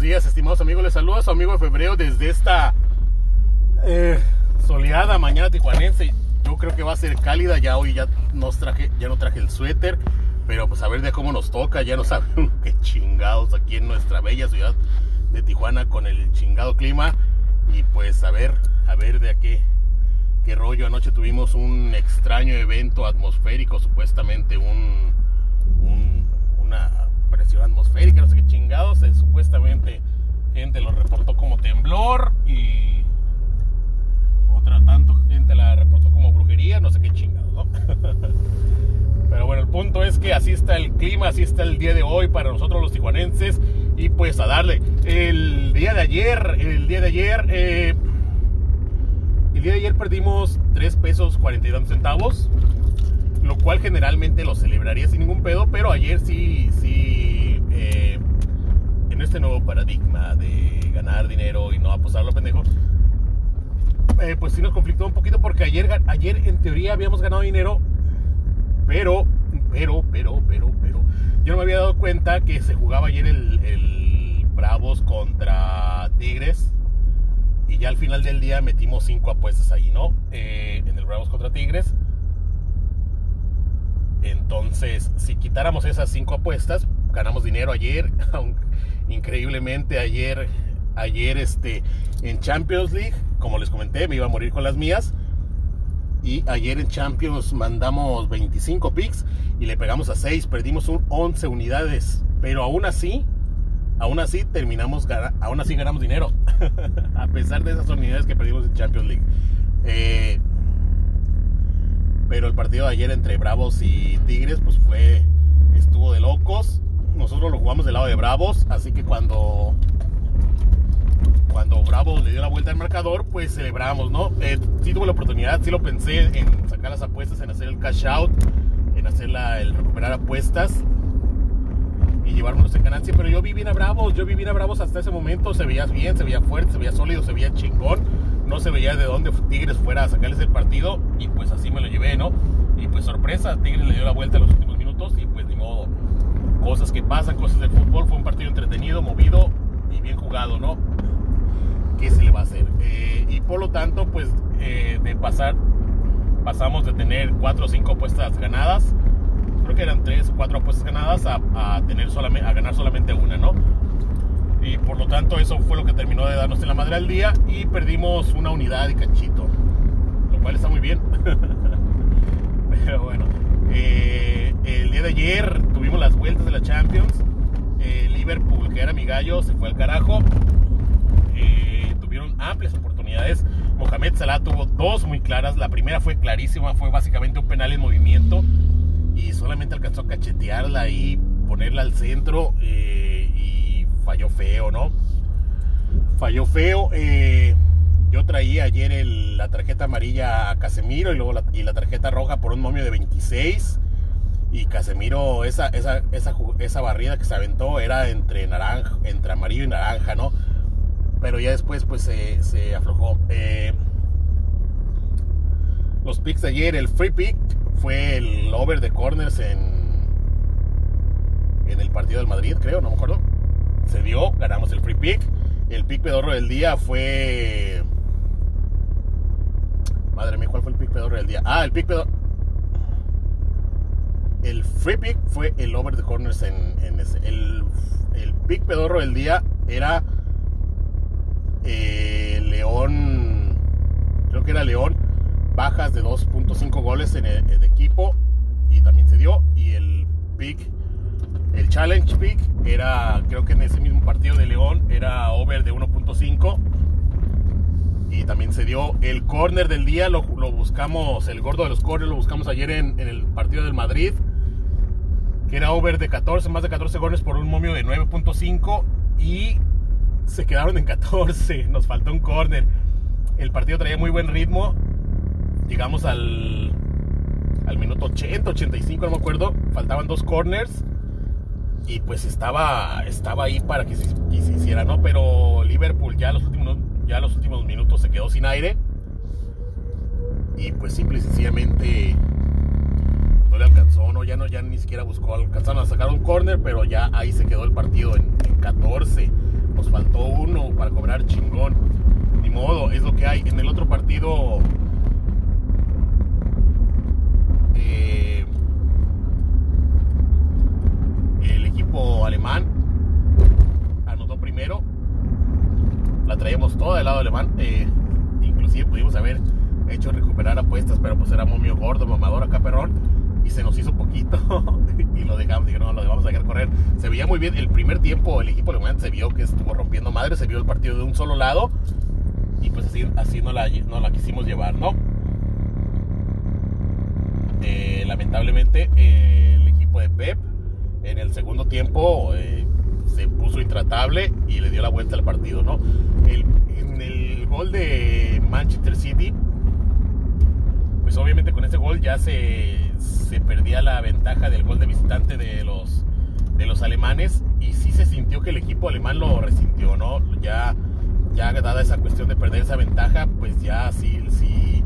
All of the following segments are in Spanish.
días, estimados amigos. Les saluda a su amigo de febrero desde esta eh, soleada mañana tijuanense. Yo creo que va a ser cálida. Ya hoy ya nos traje, ya no traje el suéter, pero pues a ver de cómo nos toca. Ya no saben qué chingados aquí en nuestra bella ciudad de Tijuana con el chingado clima. Y pues a ver, a ver de qué, qué rollo. Anoche tuvimos un extraño evento atmosférico, supuestamente un, un una presión atmosférica, no sé qué chingados. Eh, supuestamente gente lo reportó como temblor y otra tanto gente la reportó como brujería, no sé qué chingados, ¿no? Pero bueno, el punto es que así está el clima, así está el día de hoy para nosotros los tijuanenses y pues a darle. El día de ayer, el día de ayer, eh, el día de ayer perdimos 3 pesos 42 centavos, lo cual generalmente lo celebraría sin ningún pedo, pero ayer sí, sí, eh, en este nuevo paradigma de ganar dinero y no apostarlo pendejo, eh, pues sí nos conflictó un poquito porque ayer, ayer en teoría habíamos ganado dinero, pero, pero, pero, pero, pero, yo no me había dado cuenta que se jugaba ayer el, el Bravos contra Tigres. Y ya al final del día metimos cinco apuestas ahí, ¿no? Eh, en el Bravos contra Tigres. Entonces, si quitáramos esas cinco apuestas, ganamos dinero ayer. Increíblemente ayer, ayer este, en Champions League, como les comenté, me iba a morir con las mías. Y ayer en Champions mandamos 25 picks y le pegamos a 6, perdimos un 11 unidades. Pero aún así, aún así terminamos, aún así ganamos dinero. a pesar de esas unidades que perdimos en Champions League. Eh, pero el partido de ayer entre Bravos y Tigres, pues fue, estuvo de locos. Nosotros lo jugamos del lado de Bravos, así que cuando cuando Bravos le dio la vuelta al marcador, pues celebramos, ¿no? Eh, sí tuve la oportunidad, sí lo pensé en sacar las apuestas, en hacer el cash out, en hacer la, el recuperar apuestas y llevármelos en ganancia, pero yo vi bien a Bravos, yo vi bien a Bravos hasta ese momento, se veía bien, se veía fuerte, se veía sólido, se veía chingón, no se veía de dónde Tigres fuera a sacarles el partido y pues así me lo llevé, ¿no? Y pues sorpresa, Tigres le dio la vuelta en los últimos minutos y pues ni modo, cosas que pasan, cosas del fútbol, fue un partido entretenido, movido y bien jugado, ¿no? ¿Qué se le va a hacer? Eh, y por lo tanto, pues eh, de pasar, pasamos de tener cuatro o cinco apuestas ganadas, creo que eran tres o cuatro apuestas ganadas, a, tener solamente, a ganar solamente una, ¿no? Tanto, eso fue lo que terminó de darnos en la madre al día y perdimos una unidad y cachito, lo cual está muy bien. Pero bueno, eh, el día de ayer tuvimos las vueltas de la Champions. Liverpool, que era mi gallo, se fue al carajo tuvieron amplias oportunidades. Mohamed Salah tuvo dos muy claras. La primera fue clarísima, fue básicamente un penal en movimiento y solamente alcanzó a cachetearla y ponerla al centro eh, falló feo, ¿no? Falló feo. Eh, yo traía ayer la tarjeta amarilla a Casemiro y luego la, y la tarjeta roja por un momio de 26. Y Casemiro, esa, esa, esa, esa barrida que se aventó era entre naranja, entre amarillo y naranja, ¿no? pero ya después pues se, se aflojó. Eh, los picks de ayer, el free pick fue el over de corners en, en el partido del Madrid, creo, no me acuerdo. Se dio, ganamos el free pick. El pick pedorro del día fue... Madre mía, ¿cuál fue el pick pedorro del día? Ah, el pick pedorro... El free pick fue el over de corners en, ese. El, pick pedorro del día era eh, León, creo que era León, bajas de 2.5 goles en el, equipo y también se dio. Y el pick, challenge pick, era, creo que en ese mismo partido de León, era over de 1.5 y también se dio. El corner del día lo, buscamos, el gordo de los corners lo buscamos ayer en, el partido del Madrid, que era over de 14, más de 14 goles por un momio de 9.5 y se quedaron en 14, nos faltó un corner. El partido traía muy buen ritmo. Llegamos al, al minuto 80, 85, no me acuerdo. Faltaban dos corners. Y pues estaba, estaba ahí para que se, hiciera, ¿no? Pero Liverpool ya los, últimos, ya los últimos minutos se quedó sin aire. Y pues simple y sencillamente no le alcanzó, no, ya no, ya ni siquiera buscó, alcanzaron a sacar un corner, pero ya ahí se quedó el partido en, en 14 nos faltó uno para cobrar chingón. Ni modo, es lo que hay. En el otro partido, eh, el equipo alemán anotó primero. La traíamos toda del lado alemán. Eh, inclusive pudimos haber hecho recuperar apuestas, pero pues era momio gordo, mamador acá perrón. Y se nos hizo poquito y lo dejamos, dije, no, lo vamos a correr. Se veía muy bien, el primer tiempo el equipo alemán se vio que estuvo rompiendo madre, se vio el partido de un solo lado y pues así, así no, la, no la quisimos llevar, ¿no? Eh, lamentablemente eh, el equipo de Pep en el segundo tiempo eh, se puso intratable y le dio la vuelta al partido, ¿no? en el gol de Manchester City, pues obviamente con ese gol ya se, se perdía la ventaja del gol de visitante de los, de los alemanes y sí se sintió que el equipo alemán lo resintió, ¿no? Ya, ya dada esa cuestión de perder esa ventaja, pues ya sí, sí,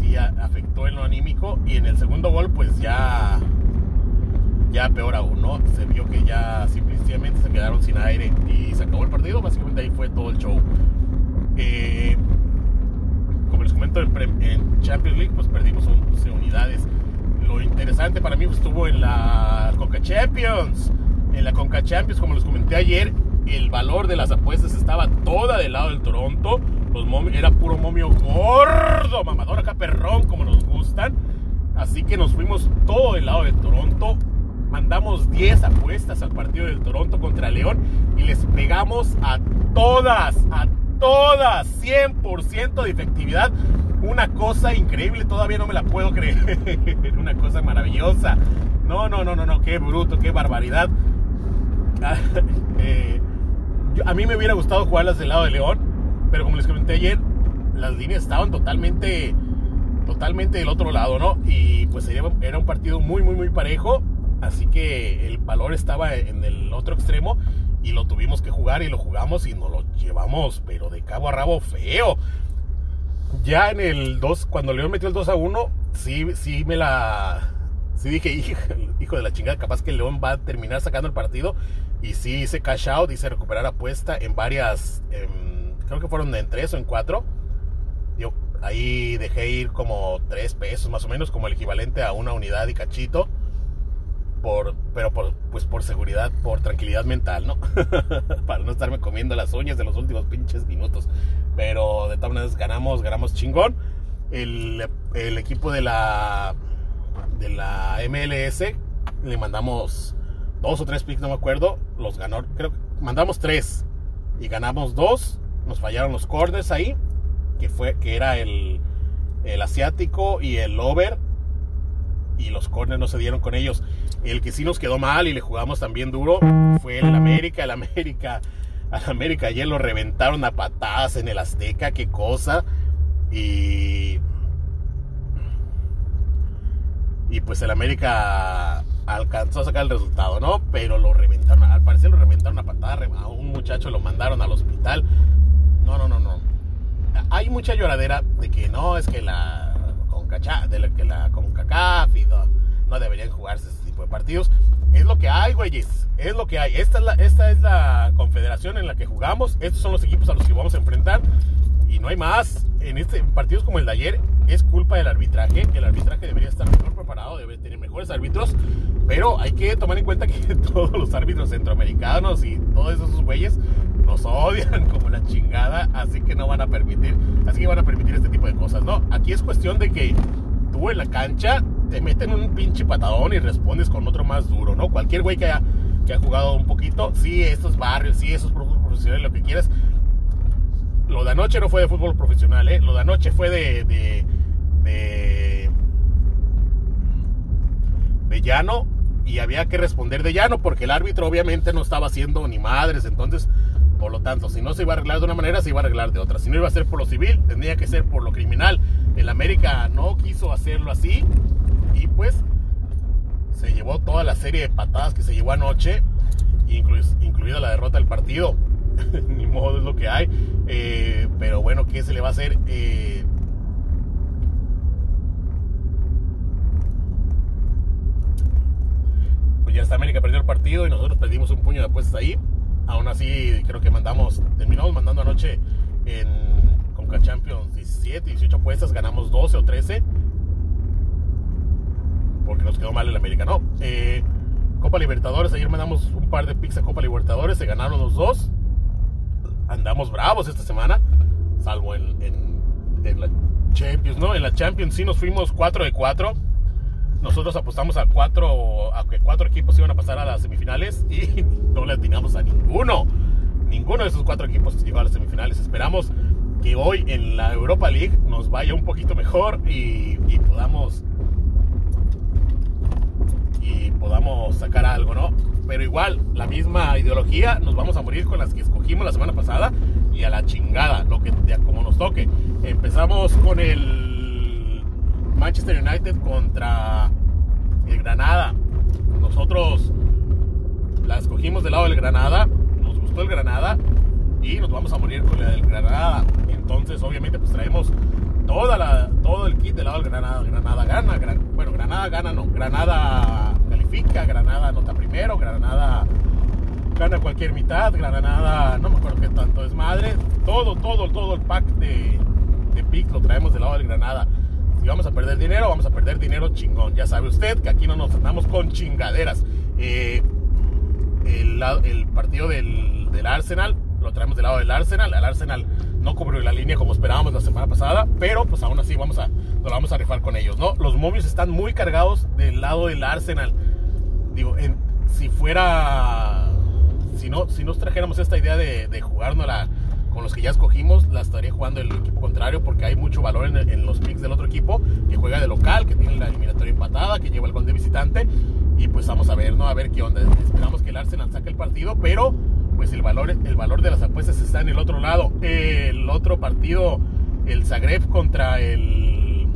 sí afectó en lo anímico y en el segundo gol pues ya ya peor aún, ¿no? Se vio que ya simplemente se quedaron sin aire y se acabó el partido. Básicamente ahí fue todo el show. Eh, como les comento, en Champions League, pues perdimos 11 unidades. Lo interesante para mí estuvo en la Conca Champions. En la Conca Champions, como les comenté ayer, el valor de las apuestas estaba toda del lado del Toronto. Los era puro momio gordo, mamador acá perrón, como nos gustan. Así que nos fuimos todo del lado del Toronto mandamos 10 apuestas al partido del Toronto contra León y les pegamos a todas, a todas, 100% de efectividad. Una cosa increíble, todavía no me la puedo creer. Una cosa maravillosa. No, no, no, no, no, qué bruto, qué barbaridad. Eh, a mí me hubiera gustado jugarlas del lado de León, pero como les comenté ayer, las líneas estaban totalmente, totalmente del otro lado, ¿no? Y pues era un partido muy, muy, muy parejo Así que el valor estaba en el otro extremo y lo tuvimos que jugar y lo jugamos y nos lo llevamos, pero de cabo a rabo feo. Ya en el 2, cuando León metió el 2 a 1, sí, sí me la. Sí dije, hijo, de la chingada, capaz que León va a terminar sacando el partido. Y sí hice cash out, hice recuperar apuesta en varias. creo que fueron en 3 o en 4. Yo ahí dejé ir como 3 pesos más o menos, como el equivalente a una unidad y cachito por, pero por, pues por seguridad, por tranquilidad mental, ¿no? Para no estarme comiendo las uñas de los últimos pinches minutos. Pero de todas maneras ganamos, ganamos chingón. El, el equipo de la, de la MLS le mandamos dos o tres picks, no me acuerdo. Los ganó, creo que mandamos tres y ganamos dos. Nos fallaron los corners ahí, que, fue, que era el, el asiático y el over y los corners no se dieron con ellos. El que sí nos quedó mal y le jugamos también duro fue el América. El América, al América ayer lo reventaron a patadas en el Azteca, qué cosa. Y. Y pues el América alcanzó a sacar el resultado, ¿no? Pero lo reventaron, al parecer lo reventaron a patada, a un muchacho lo mandaron al hospital. No, no, no, no. Hay mucha lloradera de que no, es que la de la que la CONCACAF y no, deberían jugarse partidos. Es lo que hay, güeyes. Es lo que hay. Esta es, la, esta es la confederación en la que jugamos. Estos son los equipos a los que vamos a enfrentar. Y no hay más. En, este, partidos como el de ayer es culpa del arbitraje. El arbitraje debería estar mejor preparado, debe tener mejores árbitros. Pero hay que tomar en cuenta que todos los árbitros centroamericanos y todos esos güeyes nos odian como la chingada, así que no van a permitir, así que van a permitir este tipo de cosas, ¿no? Aquí es cuestión de que tú en la cancha te meten un pinche patadón y respondes con otro más duro, ¿no? Cualquier güey que haya, que ha jugado un poquito, sí, estos barrios, sí, esos profesionales, lo que quieras. Lo de anoche no fue de fútbol profesional, ¿eh? Lo de anoche fue de, de, de, de llano y había que responder de llano porque el árbitro obviamente no estaba haciendo ni madres, entonces por lo tanto, si no se iba a arreglar de una manera, se iba a arreglar de otra. Si no iba a ser por lo civil, tendría que ser por lo criminal. El América no quiso hacerlo así pues se llevó toda la serie de patadas que se llevó anoche, incluida la derrota del partido. Ni modo es lo que hay. Eh, pero bueno, ¿qué se le va a hacer? Eh, pues ya está América perdió el partido y nosotros perdimos un puño de apuestas ahí Aún así, creo que mandamos, terminamos mandando anoche en Conca Champions 17, 18 apuestas, ganamos 12 o 13. Porque nos quedó mal el América, no. Eh, Copa Libertadores, ayer mandamos un par de picks a Copa Libertadores, se ganaron los dos. Andamos bravos esta semana, salvo en, en, la Champions, ¿no? En la Champions sí nos fuimos 4 de 4. Nosotros apostamos a cuatro, a que cuatro equipos iban a pasar a las semifinales y no le atinamos a ninguno. Ninguno de esos cuatro equipos llegó a las semifinales. Esperamos que hoy en la Europa League nos vaya un poquito mejor y, y podamos y podamos sacar algo, ¿no? Pero igual, la misma ideología, nos vamos a morir con las que escogimos la semana pasada y a la chingada, lo que como nos toque. Empezamos con el Manchester United contra el Granada. Nosotros la escogimos del lado del Granada, nos gustó el Granada y nos vamos a morir con el Granada. Entonces, obviamente, pues traemos toda la, todo el kit del lado del Granada. Granada gana, bueno, Granada gana, no, Granada Granada anota primero, Granada gana cualquier mitad, Granada, no me acuerdo qué tanto es madre. Todo, todo, todo el pack de, de pick lo traemos del lado del Granada. Si vamos a perder dinero, vamos a perder dinero chingón. Ya sabe usted que aquí no nos andamos con chingaderas. Eh, el, partido del, del Arsenal lo traemos del lado del Arsenal. El Arsenal no cubrió la línea como esperábamos la semana pasada, pero pues aún así vamos a, nos vamos a rifar con ellos, ¿no? Los momios están muy cargados del lado del Arsenal. Digo, si fuera, si no, si nos trajéramos esta idea de, de la con los que ya escogimos, la estaría jugando el equipo contrario porque hay mucho valor en, en, los picks del otro equipo que juega de local, que tiene la eliminatoria empatada, que lleva el gol de visitante. Y pues vamos a ver, ¿no? A ver qué onda. Esperamos que el Arsenal saque el partido, pero pues el valor, el valor de las apuestas está en el otro lado. El otro partido, el Zagreb contra el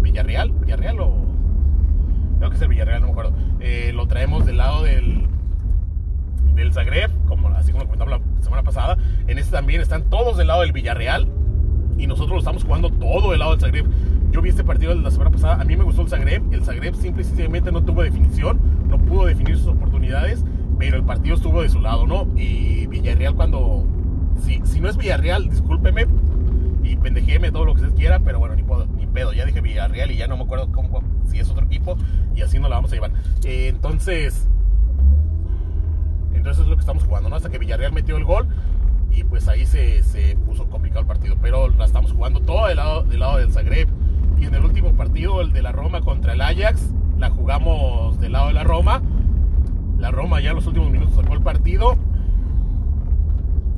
Villarreal. ¿Villarreal o...? Creo que es el Villarreal, no me acuerdo. Eh, lo traemos del lado del, del Zagreb, como, así como lo comentamos la semana pasada. En este también están todos del lado del Villarreal. Y nosotros lo estamos jugando todo del lado del Zagreb. Yo vi este partido la semana pasada. A mí me gustó el Zagreb. El Zagreb simple y sencillamente no tuvo definición. No pudo definir sus oportunidades pero el partido estuvo de su lado, ¿no? Y Villarreal cuando, si, si no es Villarreal, discúlpeme y pendejéme todo lo que usted quiera, pero bueno, ni, ni pedo, ya dije Villarreal y ya no me acuerdo cómo, si es otro equipo y así no la vamos a llevar. Eh, entonces, entonces es lo que estamos jugando, ¿no? Hasta que Villarreal metió el gol y pues ahí se, se puso complicado el partido, pero la estamos jugando todo del lado, del lado del Zagreb. Y en el último partido, el de la Roma contra el Ajax, la jugamos del lado de la Roma la Roma ya en los últimos minutos sacó el partido,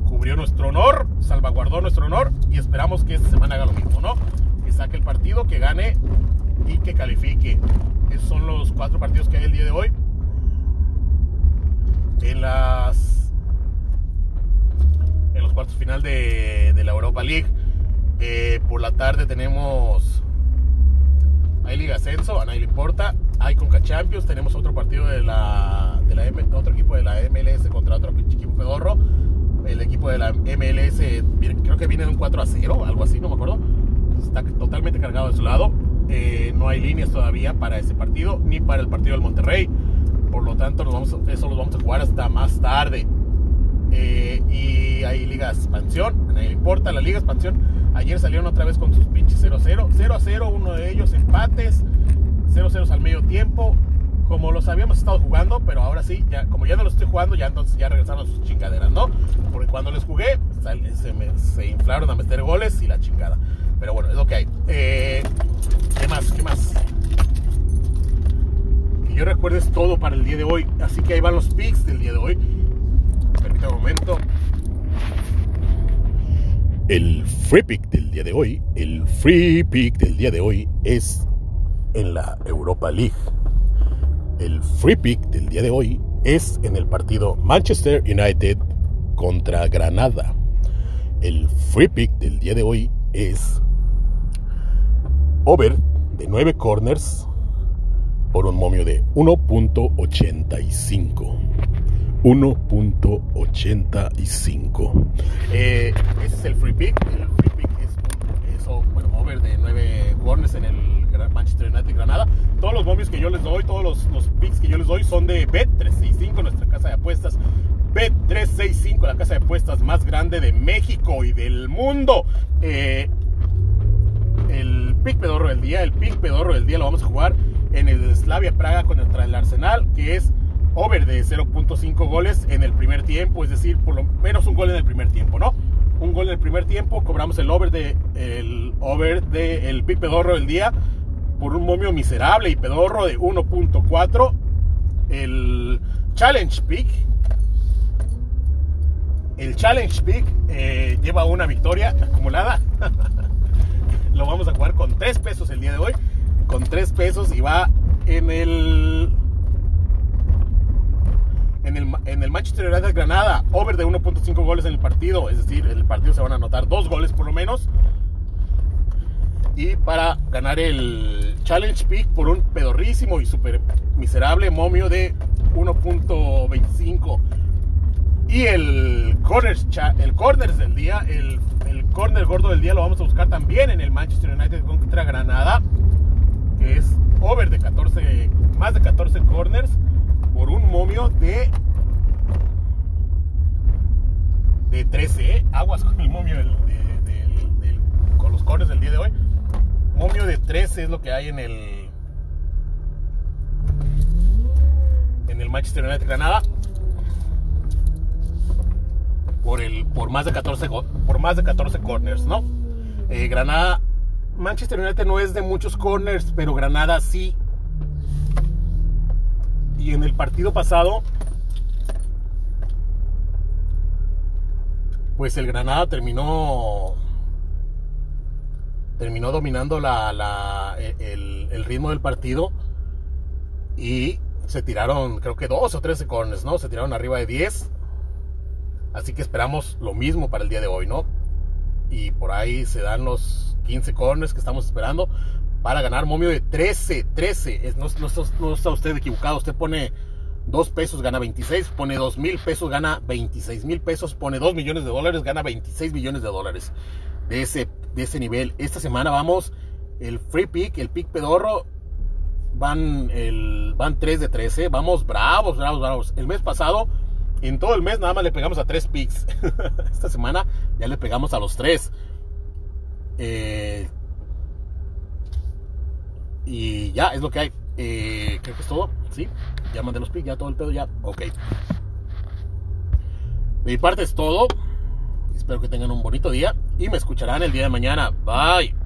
cubrió nuestro honor, salvaguardó nuestro honor y esperamos que esta semana haga lo mismo, ¿no? Que saque el partido, que gane y que califique. Son los cuatro partidos que hay el día de hoy. En las en los cuartos final de, la Europa League. Eh, por la tarde tenemos hay Liga Ascenso, a nadie le importa. Hay Conca Champions, tenemos otro partido de la, de la otro equipo de la MLS contra otro equipo pedorro. El equipo de la MLS creo que viene de un 4 a 0, algo así, no me acuerdo. Está totalmente cargado de su lado. Eh, no hay líneas todavía para ese partido, ni para el partido del Monterrey. Por lo tanto, vamos, eso lo vamos a jugar hasta más tarde. Eh, y hay Liga Expansión, a importa. La Liga Expansión ayer salieron otra vez con sus pinches 0-0. 0-0, uno de ellos empates. 0-0 al medio tiempo, como los habíamos estado jugando, pero ahora sí, ya, como ya no los estoy jugando, ya entonces ya regresaron a sus chingaderas, ¿no? Porque cuando les jugué, se, inflaron a meter goles y la chingada. Pero bueno, es lo que hay. Eh, ¿Qué más? ¿Qué más? Que yo recuerdes todo para el día de hoy. Así que ahí van los picks del día de hoy. Permítame un momento. El free pick del día de hoy, el free pick del día de hoy es en la Europa League. El free pick del día de hoy es en el partido Manchester United contra Granada. El free pick del día de hoy es over de 9 corners por un momio de 1.85. 1.85. Eh, ese es el free pick. El free pick es over de 9 corners en el Manchester United Granada. Todos los momios que yo les doy, todos los, los picks que yo les doy son de Bet365, nuestra casa de apuestas. Bet365, la casa de apuestas más grande de México y del mundo. Eh, el pick pedorro del día, el pick pedorro del día lo vamos a jugar en el Slavia Praga contra el Arsenal, que es over de 0.5 goles en el primer tiempo, es decir, por lo menos un gol en el primer tiempo, ¿no? Un gol en el primer tiempo, cobramos el over de el over de el pick pedorro del día por un momio miserable y pedorro de 1.4. El challenge pick el challenge pick eh, lleva una victoria acumulada. Lo vamos a jugar con 3 pesos el día de hoy. Con 3 pesos y va en el en el, en el Manchester United Granada, over de 1.5 goles en el partido, es decir, en el partido se van a anotar dos goles por lo menos. Y para ganar el Challenge Pick por un pedorrísimo y súper miserable momio de 1.25. Y el corners, el corners del día, el, el corner gordo del día lo vamos a buscar también en el Manchester United contra Granada, que es over de 14, más de 14 corners por un momio de de 13, aguas con el momio del, con los corners del día de hoy. Momio de 13 es lo que hay en el en el Manchester United Granada por el por más de 14 por más de 14 corners, ¿no? Eh, Granada Manchester United no es de muchos corners, pero Granada sí y en el partido pasado, pues el Granada terminó terminó dominando la, el, el, ritmo del partido y se tiraron creo que dos o 13 corners, ¿no? Se tiraron arriba de 10. Así que esperamos lo mismo para el día de hoy, ¿no? Y por ahí se dan los 15 corners que estamos esperando para ganar momio de 13, 13. no, está usted equivocado, usted pone 2 pesos, gana 26, pone 2 mil pesos, gana 26 mil pesos, pone 2 millones de dólares, gana 26 millones de dólares. De ese, de ese nivel. Esta semana vamos, el free pick, el pick pedorro, van, el, van 3 de 13. Vamos bravos, bravos, bravos. El mes pasado, en todo el mes nada más le pegamos a 3 picks. Esta semana ya le pegamos a los 3. Eh, y ya, es lo que hay. Eh, creo que es todo. Sí, ya mandé los pics, ya todo el pedo, ya. Ok. De mi parte es todo. Espero que tengan un bonito día y me escucharán el día de mañana. Bye.